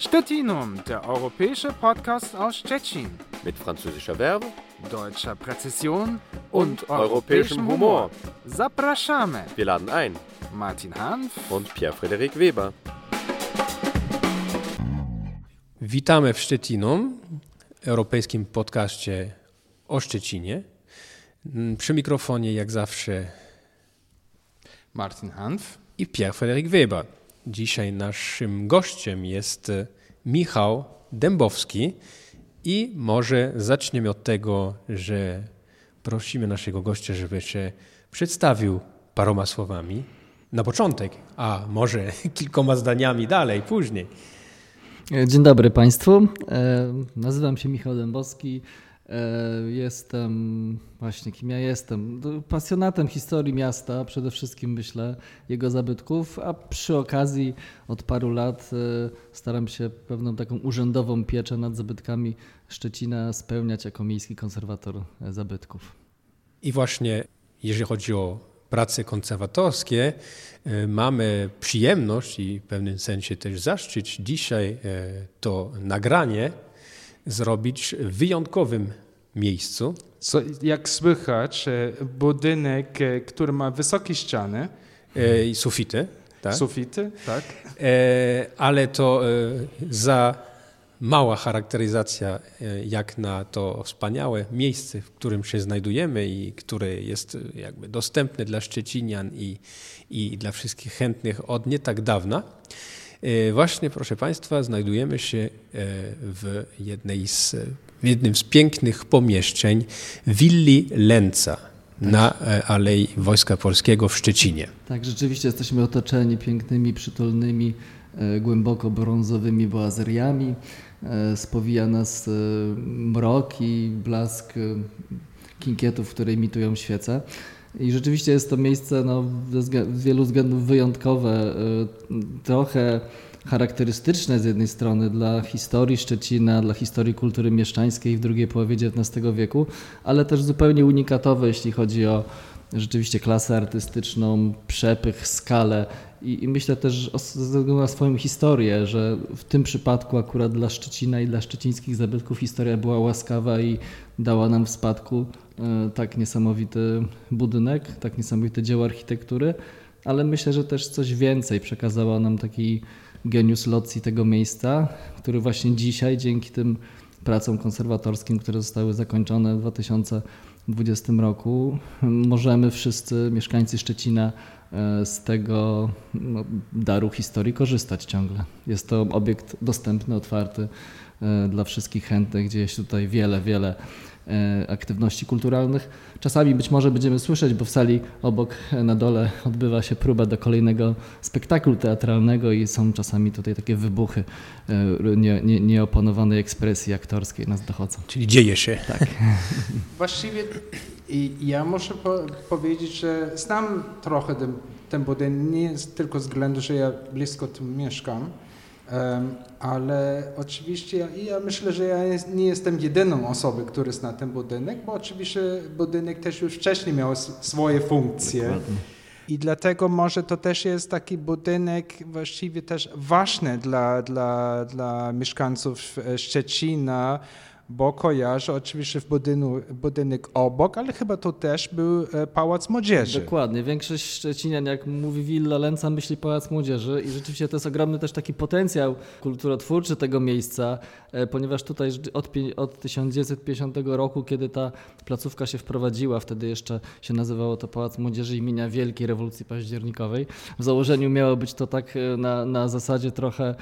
Stettinum, der europäische Podcast aus Stettin. Mit französischer Verbe deutscher Präzision und, und europäischem Humor. Zapraszamy. Wir laden ein. Martin Hanf und Pierre-Frederik Weber. Witamy w Szczecinum, europejskim podcaście o Szczecinie. Przy mikrofonie jak zawsze Martin Hanf i Pierre-Frederik Weber. Dzisiaj naszym gościem jest e, Michał Dębowski i może zaczniemy od tego, że prosimy naszego gościa, żeby się przedstawił paroma słowami na początek, a może kilkoma zdaniami dalej, później. Dzień dobry Państwu. E, nazywam się Michał Dębowski. E, jestem, właśnie kim ja jestem, pasjonatem historii miasta, przede wszystkim myślę, jego zabytków, a przy okazji od paru lat e, staram się pewną taką urzędową pieczę nad zabytkami Szczecina spełniać jako miejski konserwator zabytków. I właśnie jeżeli chodzi o prace konserwatorskie, e, mamy przyjemność i w pewnym sensie też zaszczyt dzisiaj to nagranie zrobić w wyjątkowym miejscu. Co, jak słychać, e, budynek, e, który ma wysokie ściany. E, I sufity. Tak? Sufity, tak. ale to za mała charakteryzacja jak na to wspaniałe miejsce, w którym się znajdujemy i które jest jakby dostępne dla Szczecinian i, i dla wszystkich chętnych od nie tak dawna. E, właśnie, proszę Państwa, znajdujemy się e, w, jednej z, w jednym z pięknych pomieszczeń willi Lęca na e, Alei Wojska Polskiego w Szczecinie. Tak, rzeczywiście jesteśmy otoczeni pięknymi, przytulnymi, głęboko brązowymi boazeriami. Spowija nas mrok i blask kinkietów, które imitują świece. I rzeczywiście jest to miejsce no, z wielu względów wyjątkowe, y, trochę charakterystyczne z jednej strony dla historii Szczecina, dla historii kultury mieszczańskiej w drugiej połowie XIX wieku, ale też zupełnie unikatowe, jeśli chodzi o rzeczywiście klasę artystyczną, przepych, skalę. I, i myślę też ze względu na swoją historię, że w tym przypadku akurat dla Szczecina i dla szczecińskich zabytków historia była łaskawa i dała nam w spadku tak niesamowity budynek, tak niesamowite dzieło architektury, ale myślę, że też coś więcej przekazała nam taki geniusz locji tego miejsca, który właśnie dzisiaj dzięki tym pracom konserwatorskim, które zostały zakończone w 2020 roku, możemy wszyscy mieszkańcy Szczecina E, z tego no, daru historii korzystać ciągle. Jest to obiekt dostępny, otwarty e, dla wszystkich chętnych, gdzie jest tutaj wiele, wiele e, aktywności kulturalnych. Czasami być może będziemy słyszeć, bo w sali obok na dole odbywa się próba do kolejnego spektaklu teatralnego i są czasami tutaj takie wybuchy nie, nie, nieopanowanej ekspresji aktorskiej nas dochodzą. Czyli dzieje się. Tak. Właściwie i ja muszę po powiedzieć, że znam trochę ten, ten budynek, nie tylko z względu, że ja blisko tym mieszkam, ale oczywiście ja, ja, myślę, że ja nie jestem jedyną osobą, która zna ten budynek, bo oczywiście budynek też już wcześniej miał swoje funkcje. Dokładnie. I dlatego może to też jest taki budynek właściwie też ważny dla, dla, dla mieszkańców Szczecina, bo kojarzę oczywiście w budynu, budynek obok, ale chyba to też był e, Pałac Młodzieży. Dokładnie. Większość Szczecinian, jak mówi Willa Lęca, myśli Pałac Młodzieży i rzeczywiście to jest ogromny też taki potencjał kulturotwórczy tego miejsca, e, ponieważ tutaj od, od 1950 roku, kiedy ta placówka się wprowadziła, wtedy jeszcze się nazywało to Pałac Młodzieży imienia Wielkiej Rewolucji Październikowej. W założeniu miało być to tak e, na, na zasadzie trochę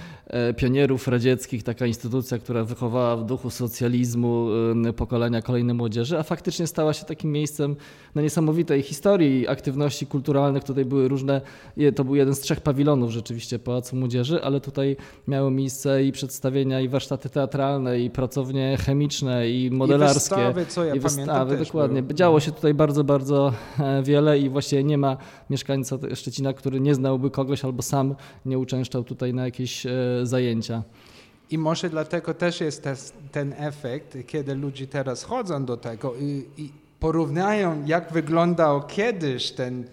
pionierów radzieckich, taka instytucja, która wychowała w duchu socjalizmu idealizmu pokolenia kolejnej młodzieży, a faktycznie stała się takim miejscem na niesamowitej historii aktywności kulturalnych. Tutaj były różne, to był jeden z trzech pawilonów rzeczywiście Pałacu Młodzieży, ale tutaj miały miejsce i przedstawienia, i warsztaty teatralne, i pracownie chemiczne, i modelarskie. I wystawy, co ja I wystawy, dokładnie. Były. Działo się tutaj bardzo, bardzo e, wiele i właściwie nie ma mieszkańca Szczecina, który nie znałby kogoś albo sam nie uczęszczał tutaj na jakieś e, zajęcia. I może dlatego też jest ten efekt, kiedy ludzie teraz chodzą do tego i, i porównają, jak wyglądał kiedyś ten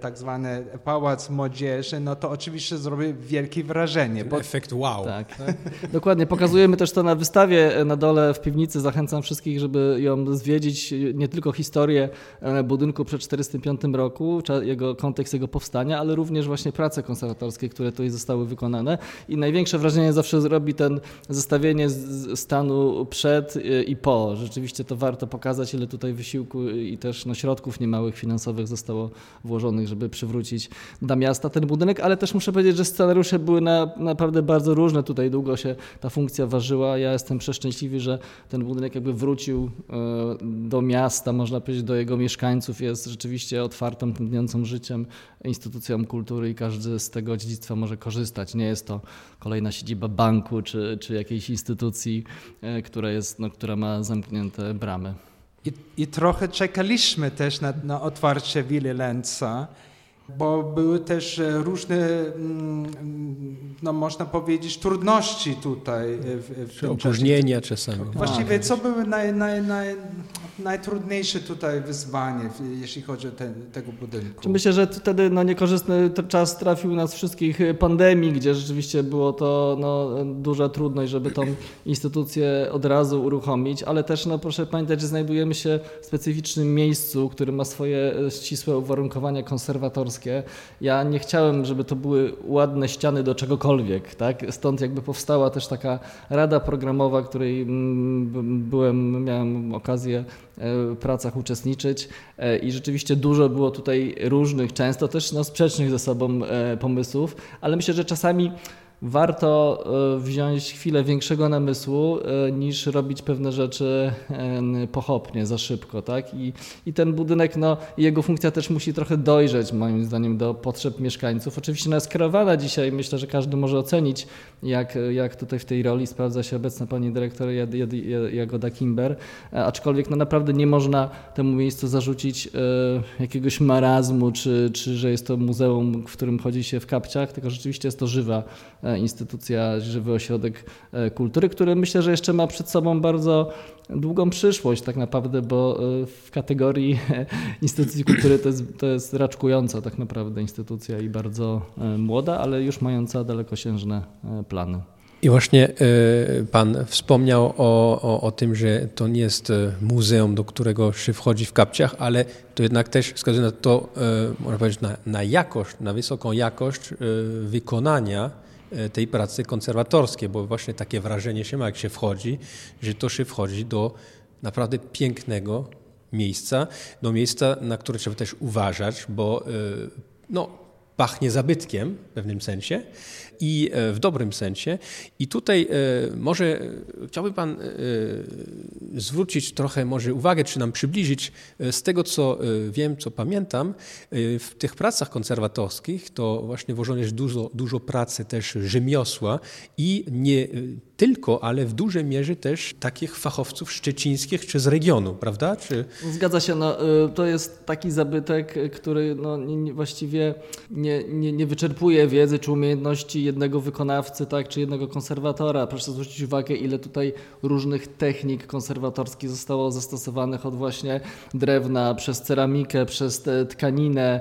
tak zwany Pałac Młodzieży, no to oczywiście zrobi wielkie wrażenie. Bo... Efekt wow. Tak, tak. Dokładnie. Pokazujemy też to na wystawie na dole w piwnicy. Zachęcam wszystkich, żeby ją zwiedzić. Nie tylko historię budynku przed 1945 roku, jego kontekst jego powstania, ale również właśnie prace konserwatorskie, które tutaj zostały wykonane. I największe wrażenie zawsze zrobi ten zestawienie stanu przed i po. Rzeczywiście to warto pokazać, ile tutaj wysiłku i też no, środków niemałych finansowych zostało włożonych, żeby przywrócić dla miasta ten budynek, ale też muszę powiedzieć, że scenariusze były na, naprawdę bardzo różne. Tutaj długo się ta funkcja ważyła. Ja jestem przeszczęśliwy, że ten budynek jakby wrócił e, do miasta, można powiedzieć, do jego mieszkańców. Jest rzeczywiście otwartą, tętniącą życiem instytucją kultury i każdy z tego dziedzictwa może korzystać. Nie jest to kolejna siedziba banku czy, czy jakiejś instytucji, e, która, jest, no, która ma zamknięte bramy. I, I, trochę czekaliśmy też na, na otwarcie Willy Lenza, bo były też e, różne, mm, no można powiedzieć, trudności tutaj. E, w, w Opóźnienia czasami. Właściwie co były naj, naj, naj, najtrudniejsze tutaj wyzwanie, jeśli chodzi o te, tego budynku? Myślę, że wtedy no, niekorzystny czas trafił nas wszystkich e, pandemii, gdzie rzeczywiście było to no, duża trudność, żeby tą instytucję od razu uruchomić, ale też no, proszę pamiętać, że znajdujemy się w specyficznym miejscu, które ma swoje ścisłe uwarunkowania konserwatorskie ja nie chciałem, żeby to były ładne ściany do czegokolwiek, tak? Stąd jakby powstała też taka rada programowa, której mm, byłem, miałem okazję e, pracach uczestniczyć. E, i rzeczywiście dużo było tutaj różnych, często też no, sprzecznych ze sobą e, pomysłów, ale myślę, że czasami warto e, wziąć chwilę większego namysłu e, niż robić pewne rzeczy e, pochopnie, za szybko. Tak? I, i ten budynek, no, jego funkcja też musi trochę dojrzeć moim zdaniem do potrzeb mieszkańców. Oczywiście ona jest kreowana dzisiaj, myślę, że każdy może ocenić, jak, jak tutaj w tej roli sprawdza się obecna pani dyrektor Jagoda Kimber, aczkolwiek no, naprawdę nie można temu miejscu zarzucić jakiegoś marazmu, czy, czy że jest to muzeum, w którym chodzi się w kapciach, tylko rzeczywiście jest to żywa instytucja, żywy ośrodek e, kultury, który myślę, że jeszcze ma przed sobą bardzo długą przyszłość tak naprawdę, bo e, w kategorii instytucji kultury to jest, to jest raczkująca tak naprawdę instytucja i bardzo młoda, ale już mająca dalekosiężne plany. I właśnie Pan wspomniał o, o, o, tym, że to nie jest muzeum, do którego się wchodzi w kapciach, ale to jednak też wskazuje na to, można powiedzieć, na, na jakość, na wysoką jakość wykonania E, tej pracy konserwatorskiej, bo właśnie takie wrażenie się ma, jak się wchodzi, że to się wchodzi do naprawdę pięknego miejsca, do miejsca, na które trzeba też uważać, bo e, no, pachnie zabytkiem w pewnym sensie i e, w dobrym sensie. I tutaj może chciałby Pan zwrócić trochę może uwagę, czy nam przybliżyć z tego, co wiem, co pamiętam, w tych pracach konserwatorskich to właśnie włożone jest dużo, dużo pracy też rzemiosła i nie tylko, ale w dużej mierze też takich fachowców szczecińskich czy z regionu, prawda? Czy... Zgadza się, no, to jest taki zabytek, który no, właściwie nie, nie, nie wyczerpuje wiedzy czy umiejętności jednego wykonawcy, tak, czy jednego konserwatora. Proszę zwrócić uwagę, ile tutaj różnych technik konserwatorskich zostało zastosowanych od właśnie drewna, przez ceramikę, przez tkaninę,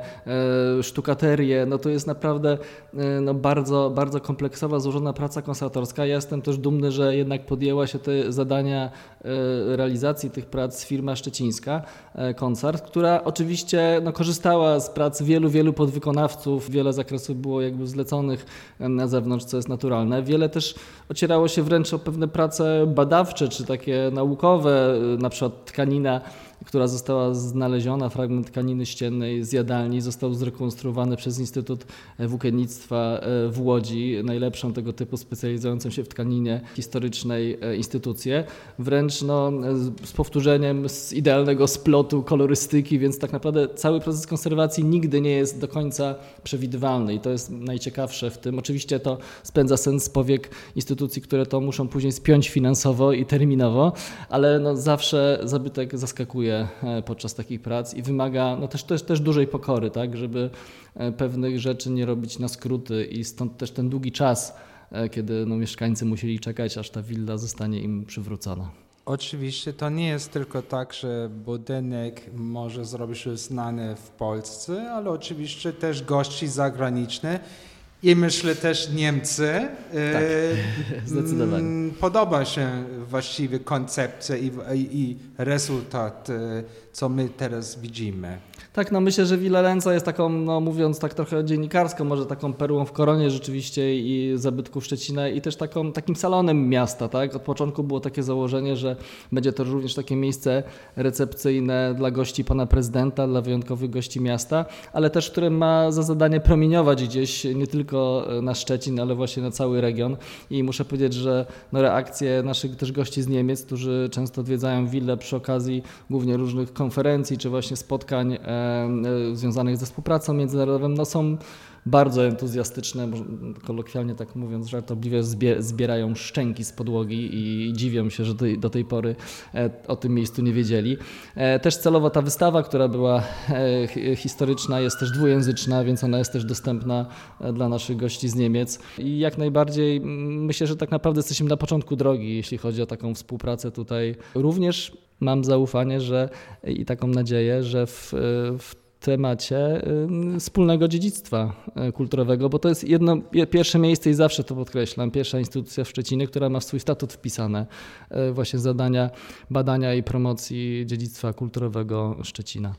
e, sztukaterię. No to jest naprawdę e, no, bardzo, bardzo kompleksowa, złożona praca konserwatorska. Ja jestem też dumny, że jednak podjęła się te zadania e, realizacji tych prac firma szczecińska, Koncert, która oczywiście no, korzystała z prac wielu, wielu podwykonawców. Wiele zakresów było jakby zleconych na zewnątrz, co jest naturalne. Wiele też ocierało się wręcz o pewne prace badawcze, czy takie naukowe, na przykład tkanina która została znaleziona, fragment tkaniny ściennej z jadalni, został zrekonstruowany przez Instytut Włókiennictwa e, w Łodzi, najlepszą tego typu specjalizującą się w tkaninie historycznej e, instytucję, wręcz no, z powtórzeniem z idealnego splotu kolorystyki, więc tak naprawdę cały proces konserwacji nigdy nie jest do końca przewidywalny i to jest najciekawsze w tym. Oczywiście to spędza sens powiek instytucji, które to muszą później spiąć finansowo i terminowo, ale no, zawsze zabytek zaskakuje E, podczas takich prac i wymaga no też, też, też dużej pokory, tak, żeby e, pewnych rzeczy nie robić na skróty i stąd też ten długi czas, e, kiedy no, mieszkańcy musieli czekać, aż ta willa zostanie im przywrócona. Oczywiście to nie jest tylko tak, że budynek może zrobić się znany w Polsce, ale oczywiście też gości zagraniczne i myślę też Niemcy. Tak, zdecydowanie. Mm, podoba się właściwie koncepcja i, i, i rezultat, e, co my teraz widzimy. Tak, no myślę, że Villa Lenza jest taką, no mówiąc tak trochę dziennikarską, może taką perłą w koronie rzeczywiście i zabytków Szczecina i też taką, takim salonem miasta, tak? Od początku było takie założenie, że będzie to również takie miejsce recepcyjne dla gości pana prezydenta, dla wyjątkowych gości miasta, ale też, które ma za zadanie promieniować gdzieś nie tylko na Szczecin, ale właśnie na cały region i muszę powiedzieć, że no reakcje naszych też gości z Niemiec, którzy często odwiedzają willę przy okazji głównie różnych konferencji czy właśnie spotkań E, związanych ze współpracą międzynarodową no są bardzo entuzjastyczne, kolokwialnie tak mówiąc, żartobliwie zbierają szczęki z podłogi i dziwią się, że do tej pory e, o tym miejscu nie wiedzieli. E, też celowo ta wystawa, która była historyczna, jest też dwujęzyczna, więc ona jest też dostępna dla naszych gości z Niemiec. I jak najbardziej myślę, że tak naprawdę jesteśmy na początku drogi, jeśli chodzi o taką współpracę tutaj. Również mam zaufanie, że i taką nadzieję, że w, w temacie wspólnego dziedzictwa e, kulturowego, bo to jest jedno, pierwsze miejsce i zawsze to podkreślam, pierwsza instytucja w Szczecinie, która ma w swój statut wpisane e, właśnie zadania badania i promocji dziedzictwa kulturowego Szczecina.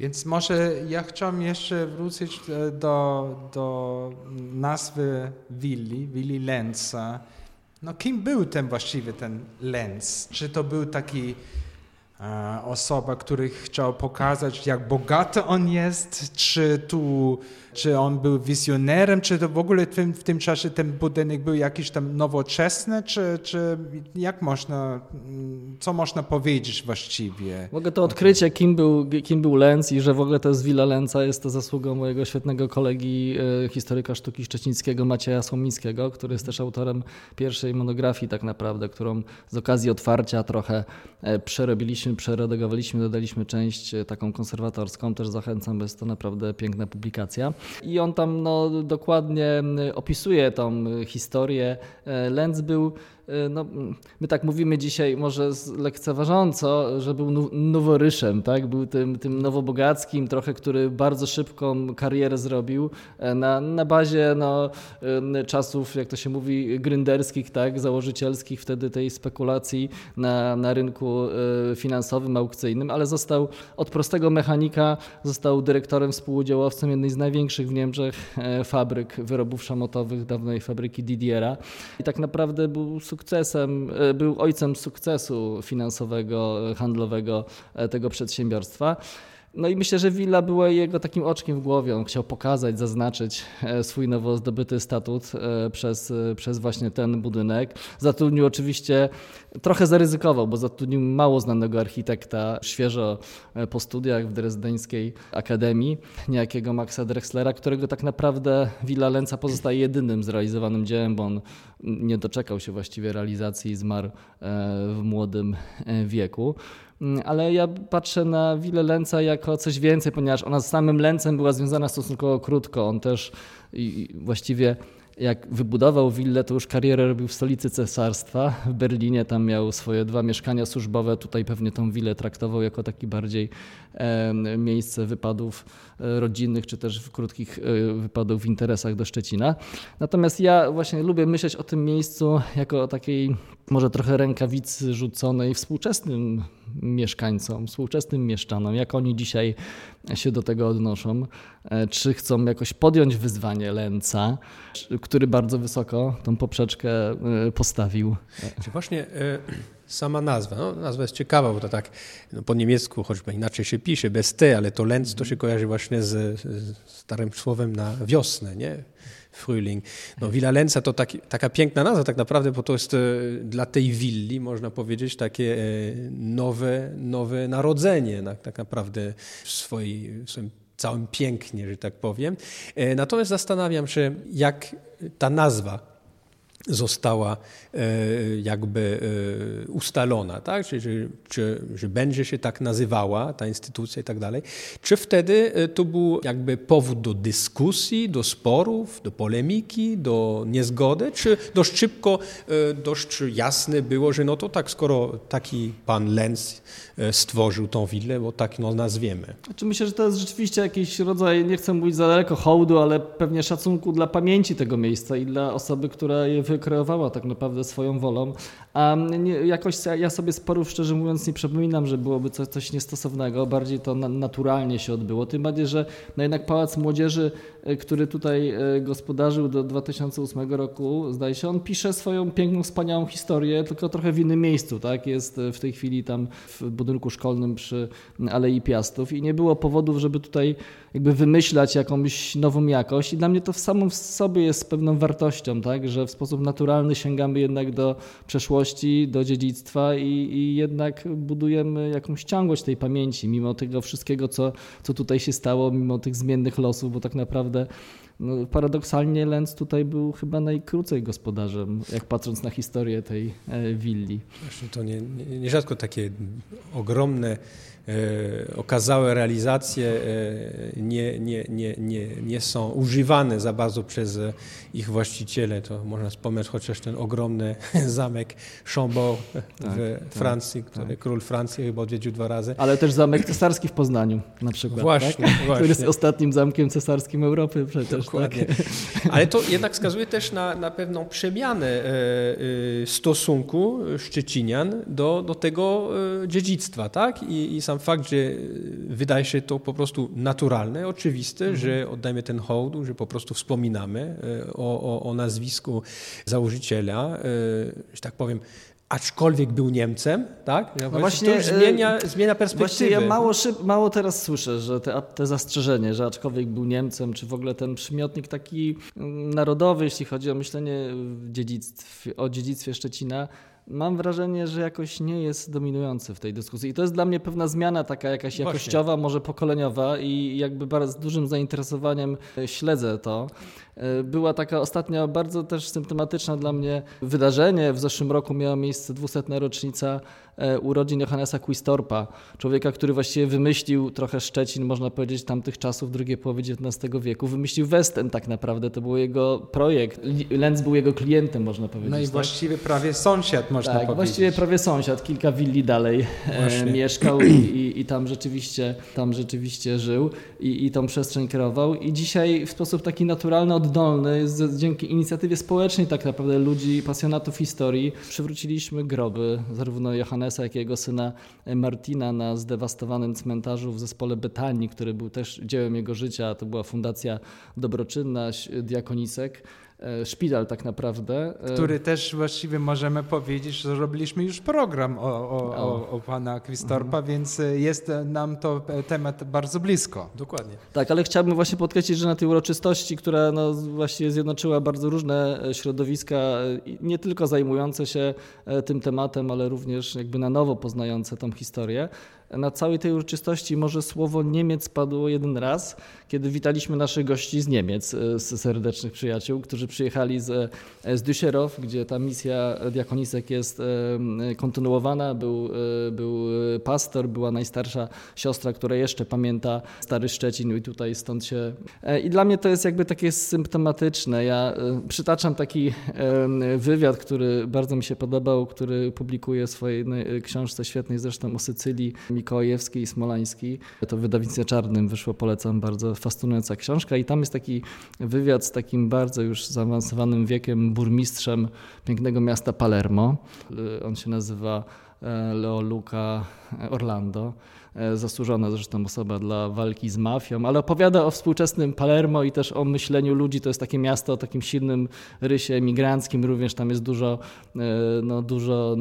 Więc może ja chciałem jeszcze wrócić e, do, do nazwy willi, willi Lenza. No kim był ten właściwie ten Lenz? Czy to był taki e, osoba, który chciał pokazać, jak bogaty on jest, czy tu czy on był wizjonerem, czy to w ogóle w tym, w tym czasie ten budynek był jakiś tam nowoczesny, czy, czy jak można, co można powiedzieć właściwie? Mogę to odkrycie, kim był, kim był Lenz i że w ogóle to jest Villa Lenza, jest to zasługą mojego świetnego kolegi, e, historyka sztuki szczecińskiego Macieja Słomińskiego, który jest też autorem pierwszej monografii tak naprawdę, którą z okazji otwarcia trochę e, przerobiliśmy, przeredagowaliśmy, dodaliśmy część e, taką konserwatorską, też zachęcam, bo jest to naprawdę piękna publikacja. I on tam no, dokładnie opisuje tą historię. E, Lenz był no, my tak mówimy dzisiaj może lekceważąco, że był noworyszem, tak? był tym, tym nowobogackim trochę, który bardzo szybką karierę zrobił e, na, na bazie no, czasów, jak to się mówi, gründerskich, tak? założycielskich, wtedy tej spekulacji na, na rynku e, finansowym, aukcyjnym, ale został od prostego mechanika, został dyrektorem, współudziałowcem jednej z największych w Niemczech fabryk wyrobów szamotowych, dawnej fabryki Didiera i tak naprawdę był sukcesem, e, był ojcem sukcesu finansowego, handlowego e, tego przedsiębiorstwa. No i myślę, że Villa była jego takim oczkiem w głowie. On chciał pokazać, zaznaczyć e, swój nowo zdobyty statut e, przez, e, przez właśnie ten budynek. Zatrudnił oczywiście, trochę zaryzykował, bo zatrudnił mało znanego architekta, świeżo po studiach w Drezdeńskiej Akademii, niejakiego Maxa Drexlera, którego tak naprawdę Villa Lenca pozostaje jedynym zrealizowanym dziełem, bo on nie doczekał się właściwie realizacji i zmarł w młodym wieku. Mm, ale ja patrzę na Willę Lenca jako coś więcej, ponieważ ona z samym Lencem była związana stosunkowo krótko. On też właściwie jak wybudował willę, to już karierę robił w stolicy cesarstwa, w Berlinie. Tam miał swoje dwa mieszkania służbowe. Tutaj pewnie tą willę traktował jako taki bardziej miejsce wypadów e, rodzinnych, czy też krótkich e, wypadów w interesach do Szczecina. Natomiast ja właśnie lubię myśleć o tym miejscu jako o takiej może trochę rękawicy rzuconej współczesnym mieszkańcom, współczesnym mieszczanom, jak oni dzisiaj się do tego odnoszą, e, czy chcą jakoś podjąć wyzwanie Lęca, który bardzo wysoko tą poprzeczkę e, postawił. Czy właśnie e, sama nazwa, no, nazwa jest ciekawa, bo to tak no, po niemiecku, choćby inaczej się pisze, bez T, ale to Lenz to się kojarzy właśnie z, z starym słowem na wiosnę, nie? Frühling. No, Villa Lenza to taki, taka piękna nazwa tak naprawdę, bo to jest e, dla tej willi, można powiedzieć, takie e, nowe, nowe narodzenie tak, tak naprawdę w, swojej, w swoim całym pięknie, że tak powiem. E, natomiast zastanawiam się, jak ta nazwa została e, jakby e, ustalona, tak? Czy, czy, czy, że będzie się tak nazywała ta instytucja i tak dalej. Czy wtedy e, to był jakby powód do dyskusji, do sporów, do polemiki, do niezgody, czy dość szybko, dość jasne było, że no to tak, skoro taki pan Lenz stworzył tą willę, bo tak no nazwiemy. Znaczy myślę, że to jest rzeczywiście jakiś rodzaj, nie chcę mówić za daleko hołdu, ale pewnie szacunku dla pamięci tego miejsca i dla osoby, która je wykreowała tak naprawdę swoją wolą. A nie, jakoś ja sobie sporów szczerze mówiąc nie przypominam, że byłoby coś, coś niestosownego, bardziej to na, naturalnie się odbyło. Tym bardziej, że no jednak Pałac Młodzieży, e, który tutaj e, gospodarzył do 2008 roku, zdaje się, on pisze swoją piękną, wspaniałą historię, tylko trochę w innym miejscu, tak? Jest w tej chwili tam w budynku szkolnym przy Alei Piastów i nie było powodów, żeby tutaj jakby wymyślać jakąś nową jakość i dla mnie to w samym sobie jest pewną wartością, tak? Że w sposób naturalny sięgamy jednak do przeszłości, do dziedzictwa i, i jednak budujemy jakąś ciągłość tej pamięci, mimo tego wszystkiego, co, co tutaj się stało, mimo tych zmiennych losów, bo tak naprawdę no, paradoksalnie Lenz tutaj był chyba najkrócej gospodarzem, jak patrząc na historię tej e, willi. Właśnie to nie, nie, nierzadko takie ogromne E, okazałe realizacje e, nie, nie, nie, nie, nie są używane za bardzo przez ich właściciele. To można wspomnieć chociaż ten ogromny zamek Chambord w tak, Francji, tak, który tak. król Francji chyba odwiedził dwa razy. Ale też zamek cesarski w Poznaniu na przykład. Właśnie, tak? właśnie. Który jest ostatnim zamkiem cesarskim Europy przecież. Dokładnie. Tak? Ale to jednak wskazuje też na, na pewną przemianę e, stosunku Szczecinian do, do tego dziedzictwa. Tak? I, i sam fakt, że wydaje się to po prostu naturalne, oczywiste, mhm. że oddajemy ten hołd, że po prostu wspominamy e, o, o, o nazwisku założyciela, e, że tak powiem, aczkolwiek był Niemcem, tak? No właśnie, to już zmienia, e, zmienia perspektywę. Właśnie ja mało, szyb, mało teraz słyszę, że te, te zastrzeżenie, że aczkolwiek był Niemcem, czy w ogóle ten przymiotnik taki mm, narodowy, jeśli chodzi o myślenie dziedzictwie, o dziedzictwie Szczecina, mam wrażenie, że jakoś nie jest dominujący w tej dyskusji. I to jest dla mnie pewna zmiana taka jakaś Właśnie. jakościowa, może pokoleniowa i jakby bardzo z dużym zainteresowaniem śledzę to. E, była taka ostatnia bardzo też symptomatyczna dla mnie wydarzenie. W zeszłym roku miała miejsce 200. rocznica e, urodzin Johannesa Quistorpa, człowieka, który właściwie wymyślił trochę Szczecin, można powiedzieć, tamtych czasów, drugiej połowy XIX wieku. Wymyślił Western tak naprawdę, to był jego projekt. Lenz był jego klientem, można powiedzieć. No i tak? właściwie prawie sąsiad, można tak, powiedzieć. właściwie prawie sąsiad, kilka willi dalej e, mieszkał i, i, i, tam, rzeczywiście, tam rzeczywiście żył i, i tą przestrzeń kierował. I dzisiaj w sposób taki naturalny oddolny, z, dzięki inicjatywie społecznej tak naprawdę ludzi, pasjonatów historii, przywróciliśmy groby zarówno Johannesa, jak i jego syna Martina na zdewastowanym cmentarzu w zespole Betanii, który był też dziełem jego życia. To była fundacja dobroczynna Diakonisek. E, szpital tak naprawdę. E, Który też właściwie możemy powiedzieć, że robiliśmy już program o, o, o, o pana Kwistorpa, mhm. więc e, jest nam to temat bardzo blisko. Dokładnie. Tak, ale chciałbym właśnie podkreślić, że na tej uroczystości, która no właśnie zjednoczyła bardzo różne środowiska, nie tylko zajmujące się tym tematem, ale również jakby na nowo poznające tą historię, na całej tej uroczystości może słowo Niemiec padło jeden raz, kiedy witaliśmy naszych gości z Niemiec, e, z serdecznych przyjaciół, którzy przyjechali z, e, z Düsseldorf, gdzie ta misja diakonisek jest e, kontynuowana. Był, był pastor, była najstarsza siostra, która jeszcze pamięta stary Szczecin i tutaj stąd się... I dla mnie to jest jakby takie symptomatyczne. Ja przytaczam taki wywiad, który bardzo mi się podobał, który publikuje w swojej książce świetnej zresztą o Sycylii Mikołajewski i Smolański. To w wydawnictwie czarnym wyszło, polecam, bardzo fascynująca książka i tam jest taki wywiad z takim bardzo już zaawansowanym wiekiem burmistrzem pięknego miasta Palermo. On się nazywa e, Leo Luca Orlando. E, zasłużona zresztą osoba dla walki z mafią, ale opowiada o współczesnym Palermo i też o myśleniu ludzi. To jest takie miasto o takim silnym rysie emigranckim, również tam jest dużo, e, no, dużo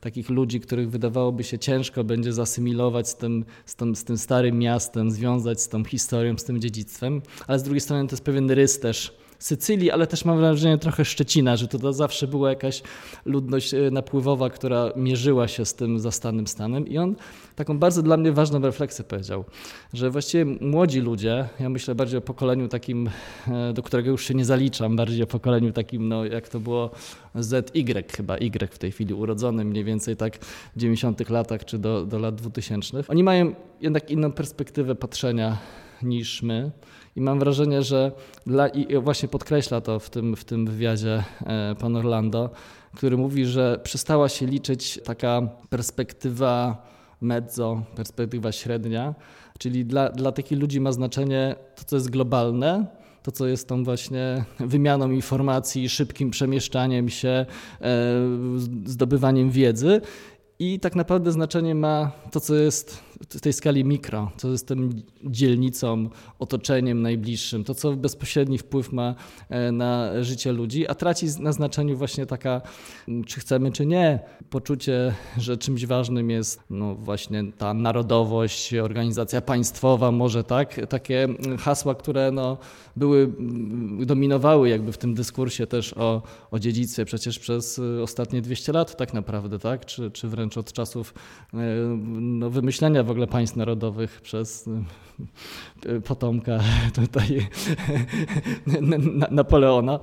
takich ludzi, których wydawałoby się ciężko będzie zasymilować z tym, z, tym, z tym starym miastem, związać z tą historią, z tym dziedzictwem, ale z drugiej strony to jest pewien rys też Sycylii, ale też mam wrażenie trochę Szczecina, że to zawsze była jakaś ludność e, napływowa, która mierzyła się z tym zastanym stanem i on taką bardzo dla mnie ważną refleksję powiedział, że właściwie młodzi ludzie, ja myślę bardziej o pokoleniu takim, e, do którego już się nie zaliczam, bardziej o pokoleniu takim, no jak to było ZY chyba, Y w tej chwili urodzonym mniej więcej tak w 90 latach czy do, do lat 2000. Oni mają jednak inną perspektywę patrzenia niż my. I mam wrażenie, że dla, i właśnie podkreśla to w tym, w tym wywiadzie e, pan Orlando, który mówi, że przestała się liczyć taka perspektywa mezzo, perspektywa średnia, czyli dla, dla takich ludzi ma znaczenie to, co jest globalne, to, co jest tą właśnie wymianą informacji, szybkim przemieszczaniem się, e, zdobywaniem wiedzy. I tak naprawdę znaczenie ma to, co jest w tej skali mikro, co jest tym dzielnicą, otoczeniem najbliższym, to co bezpośredni wpływ ma e, na życie ludzi, a traci na znaczeniu właśnie taka, czy chcemy, czy nie, poczucie, że czymś ważnym jest no właśnie ta narodowość, organizacja państwowa, może tak, takie hasła, które no były, dominowały jakby w tym dyskursie też o, o dziedzictwie przecież przez ostatnie 200 lat tak naprawdę, tak, czy, czy wręcz od czasów e, no, wymyślenia w ogóle państw narodowych przez y, potomka tutaj Napoleona.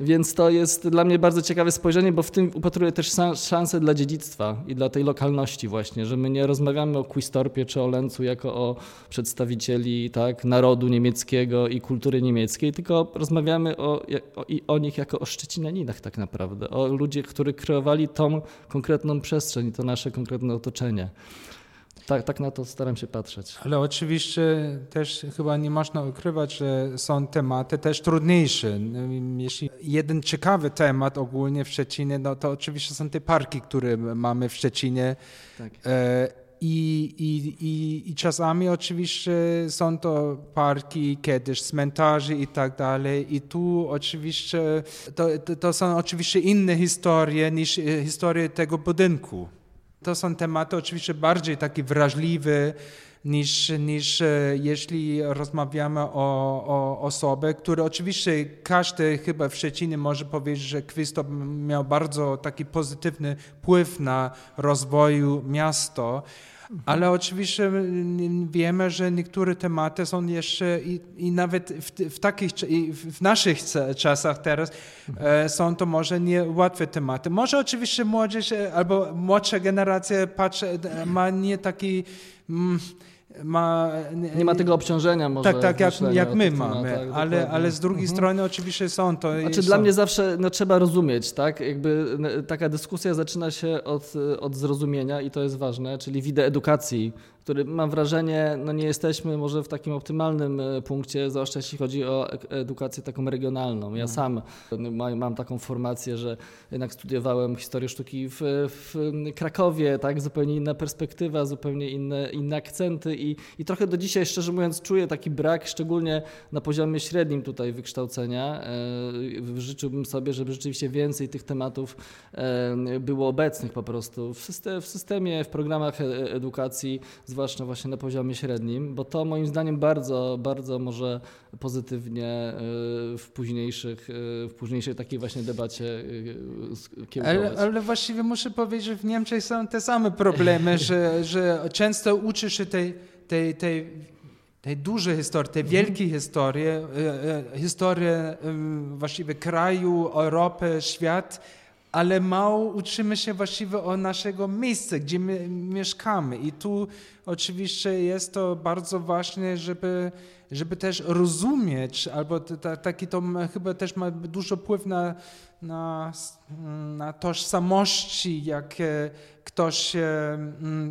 Więc to jest dla mnie bardzo ciekawe spojrzenie, bo w tym upatruję też szansę dla dziedzictwa i dla tej lokalności właśnie, że my nie rozmawiamy o Quistorpie czy o Lencu jako o przedstawicieli tak, narodu niemieckiego i kultury niemieckiej, tylko rozmawiamy o, o, o nich jako o Szczecinaninach tak naprawdę, o ludziach, którzy kreowali tą konkretną przestrzeń, to nasze konkretne otoczenie. Tak, tak na to staram się patrzeć. Ale oczywiście też chyba nie można ukrywać, że są tematy też trudniejsze. Jeśli jeden ciekawy temat ogólnie w Szczecinie, no to oczywiście są te parki, które mamy w Szczecinie. Tak. E, i, i, i, I czasami oczywiście są to parki, kiedyś cmentarze i tak dalej. I tu oczywiście to, to są oczywiście inne historie niż e, historie tego budynku. To są tematy oczywiście bardziej takie wrażliwe niż, niż e, jeśli rozmawiamy o, o osobę, które oczywiście każdy chyba w Szczecinie może powiedzieć, że Krzysztof miał bardzo taki pozytywny wpływ na rozwój miasta, ale oczywiście wiemy, że niektóre tematy są jeszcze i, i nawet w, w, takich, w naszych czasach teraz e, są to może niełatwe tematy. Może oczywiście młodzież e, albo młodsza generacja patrzy, e, ma nie taki... Mm, ma, nie, ma tego obciążenia może. Tak, tak, jak, jak my mamy, tak, ale, ale z drugiej mhm. strony oczywiście są to... Znaczy są. dla mnie zawsze no, trzeba rozumieć, tak, jakby taka dyskusja zaczyna się od, od zrozumienia i to jest ważne, czyli widzę edukacji który mam wrażenie, no nie jesteśmy może w takim optymalnym e, punkcie, zwłaszcza jeśli chodzi o edukację taką regionalną. Ja mhm. sam mam taką formację, że jednak studiowałem historię sztuki w, w Krakowie, tak, zupełnie inna perspektywa, zupełnie inne, inne akcenty i, i trochę do dzisiaj, szczerze mówiąc, czuję taki brak, szczególnie na poziomie średnim tutaj wykształcenia. E, życzyłbym sobie, żeby rzeczywiście więcej tych tematów e, było obecnych po prostu w systemie, w programach edukacji, zwłaszcza właśnie na poziomie średnim, bo to moim zdaniem bardzo, bardzo może pozytywnie y, w późniejszych, y, w późniejszej takiej właśnie debacie y, kiełkować. Ale, ale właściwie muszę powiedzieć, że w Niemczech są te same problemy, że, że często uczy się tej, tej, tej tej dużej historii, tej mhm. wielkiej historii, historii właściwie kraju, Europy, świat, ale mało uczymy się właściwie o naszego miejsca, gdzie my mieszkamy. I tu oczywiście jest to bardzo ważne, żeby, żeby też rozumieć, albo taki to chyba też ma dużo wpływ na, na tożsamości, jak ktoś mm,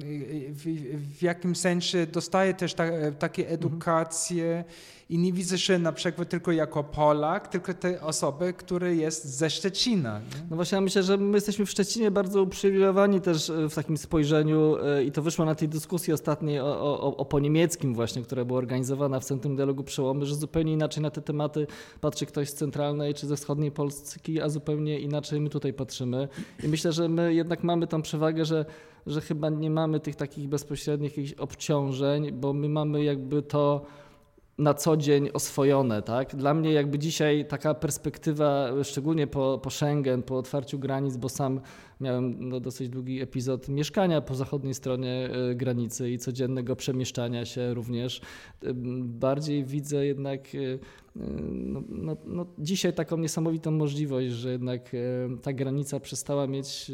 w, jakimś sensie dostaje też ta, takie mhm. edukacje i nie widzę się na przykład tylko jako Polak, tylko tej osoby, która jest ze Szczecina. Nie? No właśnie, ja myślę, że my jesteśmy w Szczecinie bardzo uprzywilejowani też e, w takim spojrzeniu e, i to wyszło na tej dyskusji ostatniej o, o, o po niemieckim właśnie, która była organizowana w Centrum Dialogu Przełomy, że zupełnie inaczej na te tematy patrzy ktoś z centralnej czy ze wschodniej Polski, a zupełnie inaczej my tutaj patrzymy. I myślę, że my jednak mamy tą przewagę, że że chyba nie mamy tych takich bezpośrednich jakichś obciążeń, bo my mamy jakby to na co dzień oswojone. Tak? Dla mnie jakby dzisiaj taka perspektywa, szczególnie po, po Schengen, po otwarciu granic, bo sam miałem no, dosyć długi epizod mieszkania po zachodniej stronie e, granicy i codziennego przemieszczania się również. Bardziej widzę jednak no, no, no, dzisiaj taką niesamowitą możliwość, że jednak ta granica przestała mieć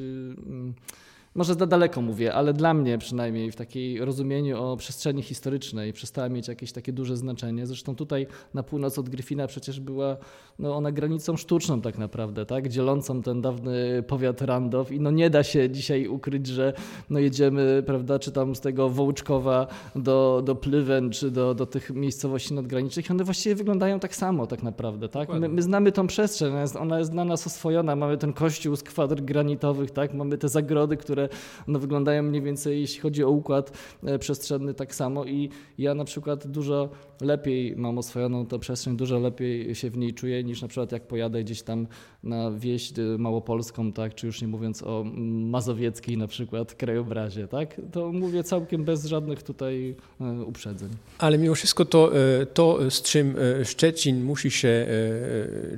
może za daleko mówię, ale dla mnie przynajmniej w takiej rozumieniu o przestrzeni historycznej przestała mieć jakieś takie duże znaczenie. Zresztą tutaj na północ od Gryfina przecież była no, ona granicą sztuczną tak naprawdę, tak? dzielącą ten dawny powiat Randow i no nie da się dzisiaj ukryć, że no jedziemy, prawda, czy tam z tego Wołczkowa do, do Plywen, czy do, do tych miejscowości nadgranicznych one właściwie wyglądają tak samo tak naprawdę. Tak? My, my znamy tą przestrzeń, ona jest, ona jest dla nas oswojona, mamy ten kościół z kwadr granitowych, tak? mamy te zagrody, które które no, wyglądają mniej więcej, jeśli chodzi o układ e, przestrzenny, tak samo. I ja na przykład dużo lepiej mam oswojoną tę przestrzeń, dużo lepiej się w niej czuję niż na przykład jak pojadę gdzieś tam na wieś e, małopolską, tak, czy już nie mówiąc o mazowieckiej na przykład krajobrazie, tak, to mówię całkiem bez żadnych tutaj e, uprzedzeń. Ale mimo wszystko to, to z czym Szczecin musi się,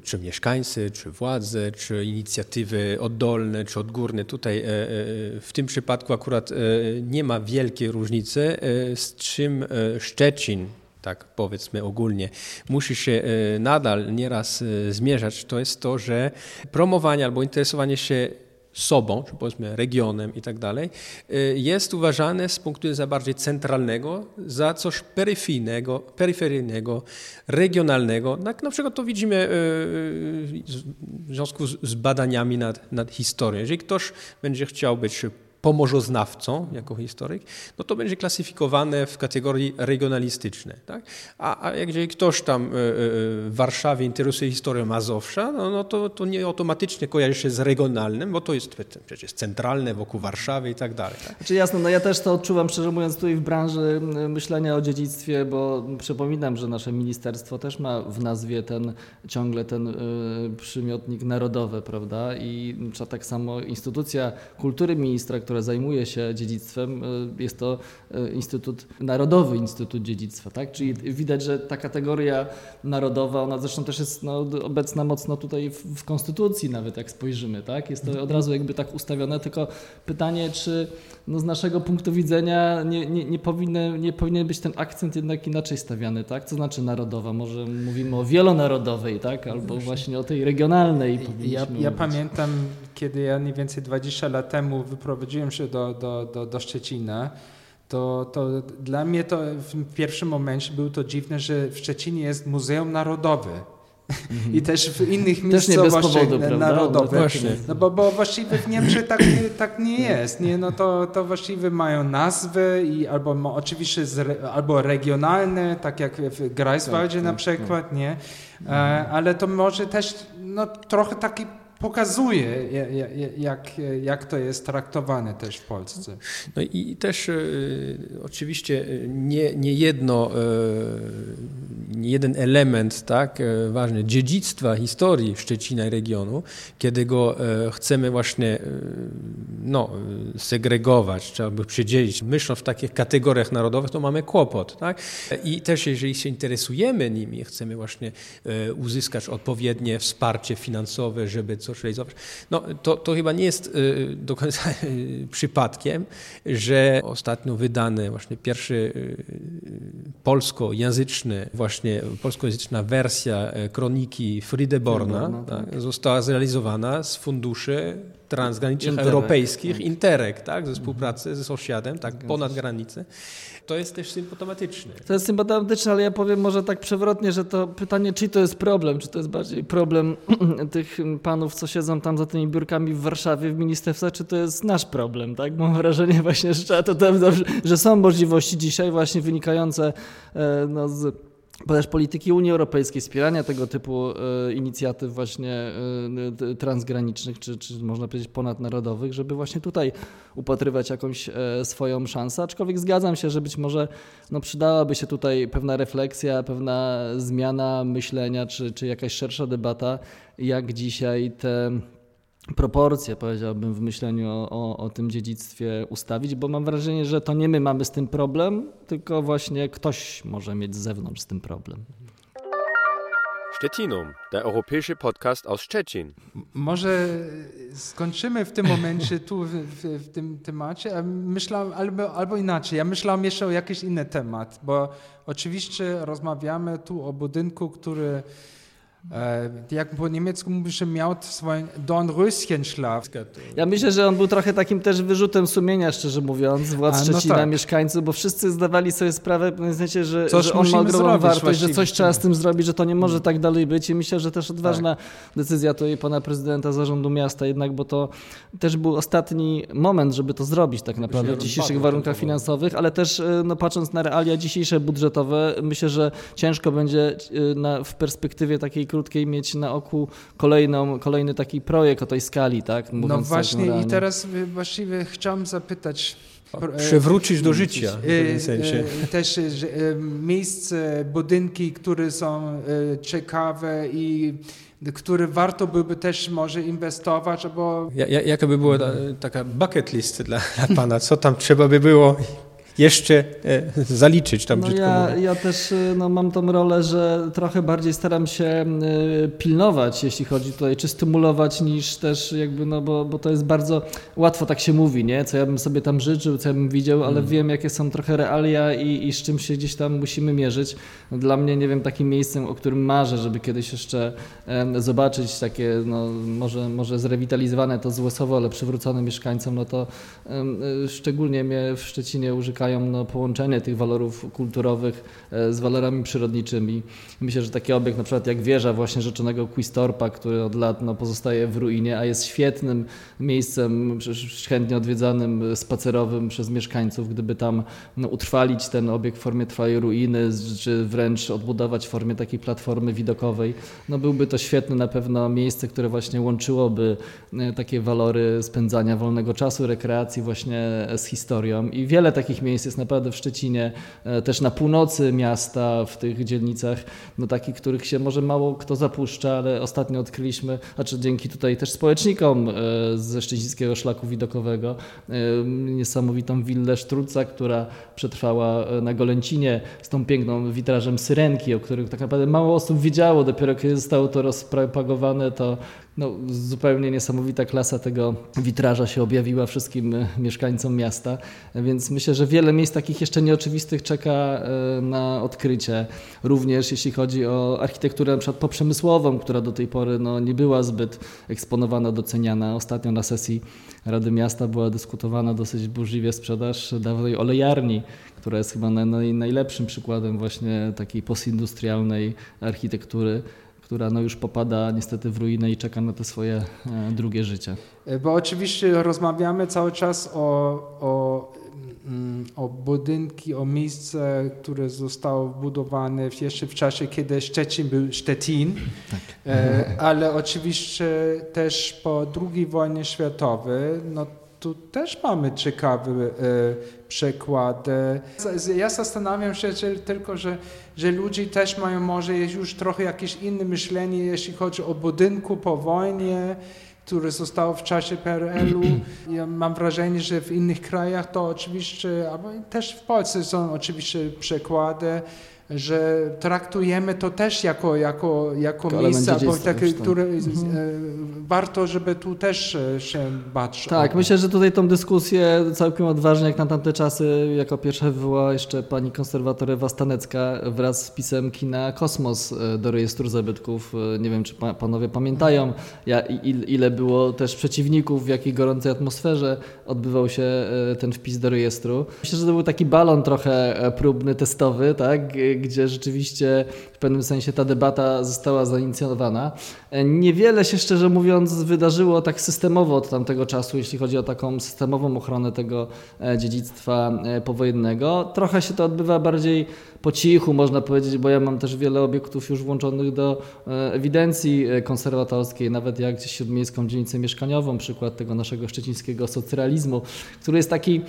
czy mieszkańcy, czy władze, czy inicjatywy oddolne, czy odgórne tutaj w tym przypadku akurat e, nie ma wielkiej różnicy, e, z czym e, Szczecin, tak powiedzmy ogólnie, musi się nadal nieraz zmierzać, to jest to, że promowanie albo interesowanie się sobą, czy powiedzmy regionem i tak dalej, jest uważane z punktu widzenia bardziej centralnego za coś peryferyjnego, peryferyjnego regionalnego. Na przykład to widzimy w związku z badaniami nad, nad historią. Jeżeli ktoś będzie chciał być pomorzoznawcą jako historyk, no to będzie klasyfikowane w kategorii regionalistycznej. Tak? A, a jeżeli ktoś tam e, e, w Warszawie interesuje historią Mazowsza, no, no to, to nie automatycznie kojarzy się z regionalnym, bo to jest przecież centralne wokół Warszawy i tak dalej. Tak? Znaczy jasne, no ja też to odczuwam, szczerze mówiąc, tutaj w branży myślenia o dziedzictwie, bo przypominam, że nasze ministerstwo też ma w nazwie ten ciągle ten y, przymiotnik narodowy, prawda? I tak samo instytucja kultury ministra, która która zajmuje się dziedzictwem, e, jest to e, Instytut Narodowy Instytut Dziedzictwa, tak? Czyli widać, że ta kategoria narodowa, ona zresztą też jest no, obecna mocno tutaj w, w, konstytucji nawet, jak spojrzymy, tak? Jest to od razu jakby tak ustawione, tylko pytanie, czy no, z naszego punktu widzenia nie, nie, nie, powinny, nie powinien być ten akcent jednak inaczej stawiany, tak? Co znaczy narodowa? Może mówimy o wielonarodowej, tak? Albo właśnie o tej regionalnej. Ja, ja pamiętam, kiedy ja mniej więcej 20 lat temu wyprowadziłem się do, do, do, do Szczecina, to, to dla mnie to w pierwszym momencie było to dziwne, że w Szczecinie jest Muzeum Narodowe. I też w innych miejscowościach narodowych. No bo, bo właściwie w Niemczech tak, tak nie jest. Nie? No to, to właściwie mają nazwy i albo oczywiście z, albo regionalne, tak jak w Greifswaldzie tak, na tak, przykład, tak. nie? E, ale to może też no, trochę taki pokazuje, jak, jak to jest traktowane też w Polsce. No i też e, oczywiście nie, nie jedno, e, nie jeden element tak, e, ważny dziedzictwa historii Szczecina i regionu, kiedy go chcemy właśnie no, segregować, czy albo przydzielić, myśląc w takich kategoriach narodowych, to mamy kłopot. Tak? I też jeżeli się interesujemy nimi, chcemy właśnie uzyskać odpowiednie wsparcie finansowe, żeby coś realizować. No, to, to chyba nie jest y, do końca y, przypadkiem, że ostatnio wydany właśnie pierwszy y, polskojęzyczny, właśnie polskojęzyczna wersja kroniki Friedeborna tak, została zrealizowana z funduszy transgranicznych Interreg, europejskich, tak. Interreg, tak, ze współpracy ze sąsiadem, tak, ponad granicę. To jest też symptomatyczne. To jest symptomatyczne, ale ja powiem może tak przewrotnie, że to pytanie, czy to jest problem, czy to jest bardziej problem tych panów, co siedzą tam za tymi biurkami w Warszawie, w ministerstwie, czy to jest nasz problem, tak? Mam wrażenie właśnie, że to, że są możliwości dzisiaj właśnie wynikające e, no, z też polityki Unii Europejskiej, wspierania tego typu e, inicjatyw właśnie e, transgranicznych, czy, czy można powiedzieć ponadnarodowych, żeby właśnie tutaj upatrywać jakąś e, swoją szansę. Aczkolwiek zgadzam się, że być może no, przydałaby się tutaj pewna refleksja, pewna zmiana myślenia, czy, czy jakaś szersza debata, jak dzisiaj te proporcje, powiedziałbym, w myśleniu o, o, o, tym dziedzictwie ustawić, bo mam wrażenie, że to nie my mamy z tym problem, tylko właśnie ktoś może mieć z zewnątrz z tym problem. Stettinum, der europäische Podcast aus Szczecin. Może skończymy w tym momencie tu w, w, w tym temacie. Myślałem, albo, albo inaczej, ja myślałem jeszcze o jakiś inny temat, bo oczywiście rozmawiamy tu o budynku, który jak po niemiecku mówi, że miał swój Dornröschenschlaf. Ja myślę, że on był trochę takim też wyrzutem sumienia, szczerze mówiąc, władz A, no Szczecina, tak. mieszkańców, bo wszyscy zdawali sobie sprawę, w sensie, że, że on ma ogromną wartość, że coś trzeba z tym zrobić, że to nie może tak dalej być i myślę, że też odważna tak. decyzja to i pana prezydenta zarządu miasta jednak, bo to też był ostatni moment, żeby to zrobić tak naprawdę w dzisiejszych warunkach finansowych, ale też e, no, patrząc na realia dzisiejsze budżetowe, myślę, że ciężko będzie e, na, w perspektywie takiej krótkiej mieć na oku kolejną, kolejny taki projekt o tej skali, tak? Mówiąc no tak właśnie i teraz właściwie chciałem zapytać, przywrócić do życia w e, tym sensie. E, też miejsce, budynki, które są ciekawe i które warto byłoby też może inwestować, bo... Jaka by była ta, taka bucket list dla, dla Pana? Co tam trzeba by było jeszcze e, zaliczyć tam no ja, ja też e, no, mam tą rolę, że trochę bardziej staram się e, pilnować, jeśli chodzi tutaj, czy stymulować, niż też jakby, no bo, bo to jest bardzo łatwo tak się mówi, nie? Co ja bym sobie tam życzył, co ja bym widział, ale mm. wiem, jakie są trochę realia i, i z czym się gdzieś tam musimy mierzyć. Dla mnie, nie wiem, takim miejscem, o którym marzę, żeby kiedyś jeszcze zobaczyć takie, no może, może zrewitalizowane to złe słowo, ale przywrócone mieszkańcom, no to szczególnie mnie w Szczecinie użyka szukają no, połączenia tych walorów kulturowych e, z walorami przyrodniczymi. Myślę, że taki obiekt na przykład jak wieża właśnie rzeczonego Quistorpa, który od lat no, pozostaje w ruinie, a jest świetnym miejscem chętnie odwiedzanym, spacerowym przez mieszkańców, gdyby tam no, utrwalić ten obiekt w formie trwałej ruiny, czy wręcz odbudować w formie takiej platformy widokowej, no byłby to świetne na pewno miejsce, które właśnie łączyłoby e, takie walory spędzania wolnego czasu, rekreacji właśnie z historią i wiele takich miejsc miejsc jest naprawdę w Szczecinie, e, też na północy miasta, w tych dzielnicach, no takich, których się może mało kto zapuszcza, ale ostatnio odkryliśmy, znaczy dzięki tutaj też społecznikom e, ze Szczecińskiego Szlaku Widokowego, e, niesamowitą willę Sztruca, która przetrwała na Golęcinie z tą piękną witrażem Syrenki, o których tak naprawdę mało osób wiedziało, dopiero kiedy zostało to rozpropagowane, to no, zupełnie niesamowita klasa tego witraża się objawiła wszystkim e, mieszkańcom miasta, więc myślę, że wiele miejsc takich jeszcze nieoczywistych czeka e, na odkrycie. Również jeśli chodzi o architekturę przykład poprzemysłową, która do tej pory no, nie była zbyt eksponowana, doceniana. Ostatnio na sesji Rady Miasta była dyskutowana dosyć burzliwie sprzedaż dawnej olejarni, która jest chyba najlepszym przykładem właśnie takiej postindustrialnej architektury która no już popada niestety w ruinę i czeka na te swoje e, drugie życie. E, bo oczywiście rozmawiamy cały czas o, o, mm, o budynki, o miejsce, które zostało wbudowane jeszcze w czasie, kiedy Szczecin był Szczecin, tak. E, ale oczywiście też po II wojnie światowej, no tu też mamy ciekawy przykład. Ja zastanawiam się tylko, że, że ludzie też mają może już trochę jakieś inne myślenie, jeśli chodzi o budynku po wojnie, które zostało w czasie PRL-u. Ja mam wrażenie, że w innych krajach to oczywiście, albo też w Polsce są oczywiście przykłady, że traktujemy to też jako, jako, jako miejsce, albo takie, które mhm. E, warto, żeby tu też e, się bać. Tak, myślę, że tutaj tą dyskusję całkiem odważnie, jak na tamte czasy, jako pierwsza wywołała jeszcze pani konserwator Ewa Stanecka wraz z pisem kina Kosmos e, do rejestru zabytków. Nie wiem, czy panowie pamiętają, ile było też przeciwników, w jakiej gorącej atmosferze odbywał się ten wpis do rejestru. Myślę, że to był taki balon trochę próbny, testowy, tak? Gdzie rzeczywiście w pewnym sensie ta debata została zainicjowana. Niewiele się szczerze mówiąc wydarzyło tak systemowo od tamtego czasu, jeśli chodzi o taką systemową ochronę tego e, dziedzictwa e, powojennego. Trochę się to odbywa bardziej po cichu, można powiedzieć, bo ja mam też wiele obiektów już włączonych do e, ewidencji konserwatorskiej, nawet jak Śródmiejską Dzielnicę Mieszkaniową, przykład tego naszego szczecińskiego socrealizmu, który jest taki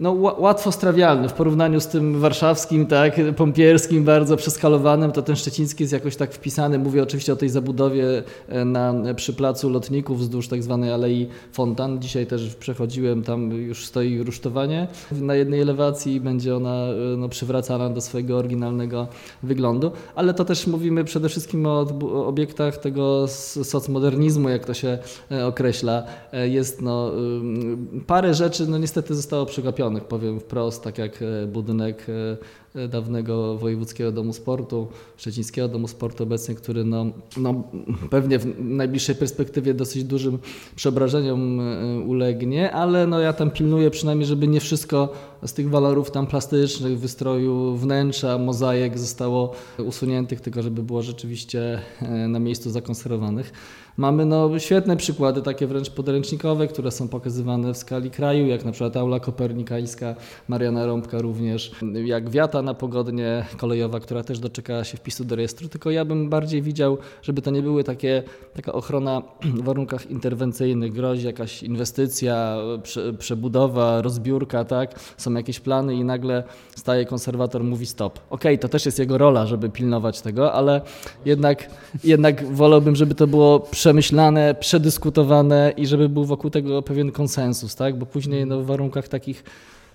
no, łatwo strawialny w porównaniu z tym warszawskim, tak, pompierskim, bardzo przeskalowanym, to ten szczeciński jest jakoś tak wpisany. Mówię oczywiście o tej zabudowie e, na, przy placu lotników wzdłuż tak zwanej Alei Fontan. Dzisiaj też przechodziłem, tam już stoi rusztowanie na jednej elewacji i będzie ona e, no, przywracana do swojego oryginalnego wyglądu, ale to też mówimy przede wszystkim o obiektach tego socmodernizmu, jak to się e, określa. Jest no, parę rzeczy, no niestety zostało powiem wprost, tak jak e, budynek e, dawnego Wojewódzkiego Domu Sportu, Szczecińskiego Domu Sportu obecnie, który no, no, pewnie w najbliższej perspektywie dosyć dużym przeobrażeniom e, ulegnie, ale no, ja tam pilnuję przynajmniej, żeby nie wszystko z tych walorów tam plastycznych, wystroju wnętrza, mozaik zostało usuniętych, tylko żeby było rzeczywiście na miejscu zakonserwowanych. Mamy no, świetne przykłady, takie wręcz podręcznikowe, które są pokazywane w skali kraju, jak na przykład aula kopernikańska, Mariana Rąbka również, jak wiata na pogodnie kolejowa, która też doczekała się wpisu do rejestru, tylko ja bym bardziej widział, żeby to nie były takie, taka ochrona w warunkach interwencyjnych, grozi jakaś inwestycja, prze, przebudowa, rozbiórka, tak, są jakieś plany i nagle staje konserwator, mówi stop. Okej, okay, to też jest jego rola, żeby pilnować tego, ale jednak, jednak wolałbym, żeby to było prze przemyślane, przedyskutowane i żeby był wokół tego pewien konsensus, tak? bo później no, w warunkach takich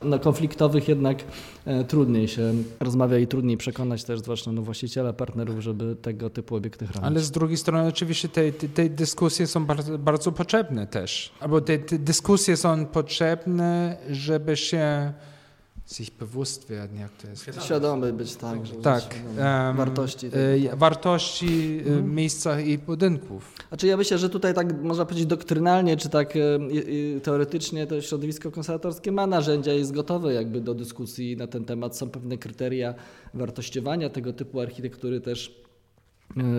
no, konfliktowych jednak e, trudniej się rozmawia i trudniej przekonać też zwłaszcza no, właściciela, partnerów, żeby tego typu obiekty chronić. Ale z drugiej strony oczywiście te, te, te dyskusje są bardzo, bardzo potrzebne też, albo te, te dyskusje są potrzebne, żeby się sich bewusst werden, jak to jest. Świadomy być, tak. tak. Um, wartości. Tego, wartości mhm. miejsca i budynków. Znaczy ja myślę, że tutaj tak można powiedzieć doktrynalnie, czy tak teoretycznie to środowisko konserwatorskie ma narzędzia, jest gotowe jakby do dyskusji na ten temat. Są pewne kryteria wartościowania tego typu architektury też E,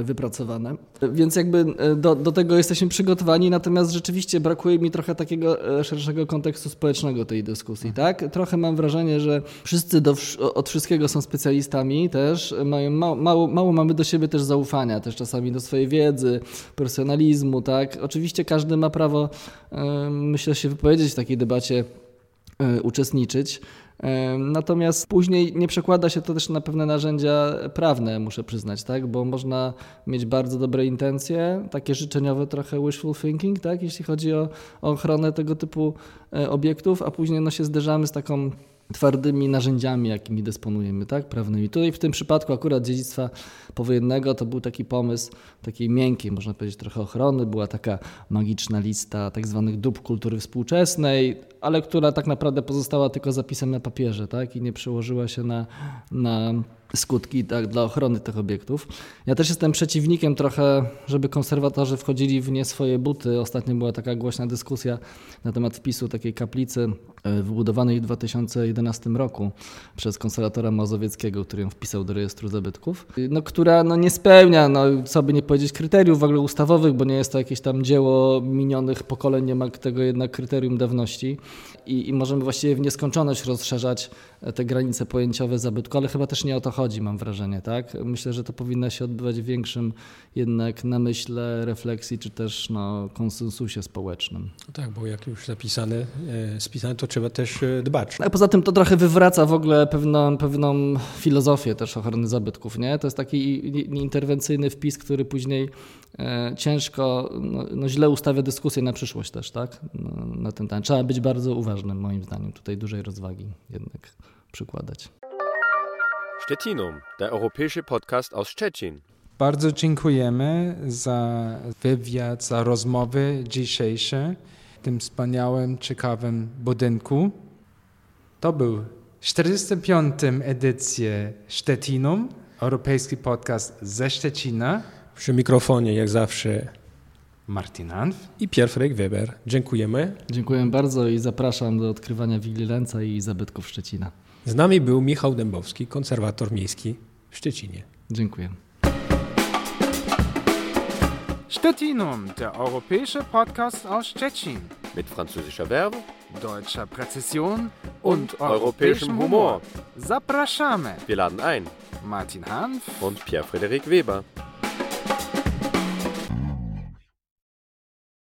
wypracowane. Więc jakby e, do, do tego jesteśmy przygotowani, natomiast rzeczywiście brakuje mi trochę takiego e, szerszego kontekstu społecznego tej dyskusji. Tak? Trochę mam wrażenie, że wszyscy do, od wszystkiego są specjalistami też, mają, mało, mało, mało mamy do siebie też zaufania, też czasami do swojej wiedzy, profesjonalizmu. Tak? Oczywiście każdy ma prawo, myślę, się wypowiedzieć w takiej debacie, uczestniczyć. Natomiast później nie przekłada się to też na pewne narzędzia prawne, muszę przyznać, tak? bo można mieć bardzo dobre intencje, takie życzeniowe trochę wishful thinking, tak? jeśli chodzi o, o ochronę tego typu e, obiektów, a później no, się zderzamy z taką twardymi narzędziami, jakimi dysponujemy, tak, prawnymi. Tutaj w tym przypadku akurat dziedzictwa powojennego to był taki pomysł takiej miękkiej, można powiedzieć, trochę ochrony. Była taka magiczna lista tak zwanych dóbr kultury współczesnej, ale która tak naprawdę pozostała tylko zapisem na papierze, tak, i nie przełożyła się na, na skutki tak, dla ochrony tych obiektów. Ja też jestem przeciwnikiem trochę, żeby konserwatorzy wchodzili w nie swoje buty. Ostatnio była taka głośna dyskusja na temat wpisu takiej kaplicy e, wybudowanej w 2011 roku przez konserwatora mazowieckiego, który ją wpisał do rejestru zabytków, no, która no, nie spełnia, no, co by nie powiedzieć, kryteriów w ogóle ustawowych, bo nie jest to jakieś tam dzieło minionych pokoleń, nie ma tego jednak kryterium dawności i, i możemy właściwie w nieskończoność rozszerzać te granice pojęciowe zabytku, ale chyba też nie o to chodzi, mam wrażenie. Tak? Myślę, że to powinno się odbywać w większym jednak namyśle, refleksji, czy też no, konsensusie społecznym. No tak, bo jak już zapisane, e, spisane, to trzeba też e, dbać. A poza tym to trochę wywraca w ogóle pewną, pewną filozofię też ochrony zabytków. Nie? To jest taki interwencyjny wpis, który później e, ciężko, no, no, źle ustawia dyskusję na przyszłość też, tak? No, na ten temat. Trzeba być bardzo uważnym, moim zdaniem, tutaj dużej rozwagi jednak przykładać. Stettinum, der europäische Podcast aus Szczecin. Bardzo dziękujemy za wywiad, za rozmowy dzisiejsze w tym wspaniałym, ciekawym budynku. To był 45. edycję Stettinum, europejski podcast ze Szczecina. Przy mikrofonie, jak zawsze, Martin Hanf i Pierfrek Weber. Dziękujemy. Dziękuję bardzo i zapraszam do odkrywania Wigli i zabytków Szczecina. Z nami był Michał Dębowski, konserwator miejski w Szczecinie. Dziękuję. Stettinum, der europäische Podcast aus Stettin. Mit französischer Verbe, deutscher Präzision und, und europäischem Humor. Zapraszamy. Wir laden ein. Martin Hanf und Pierre-Frederik Weber.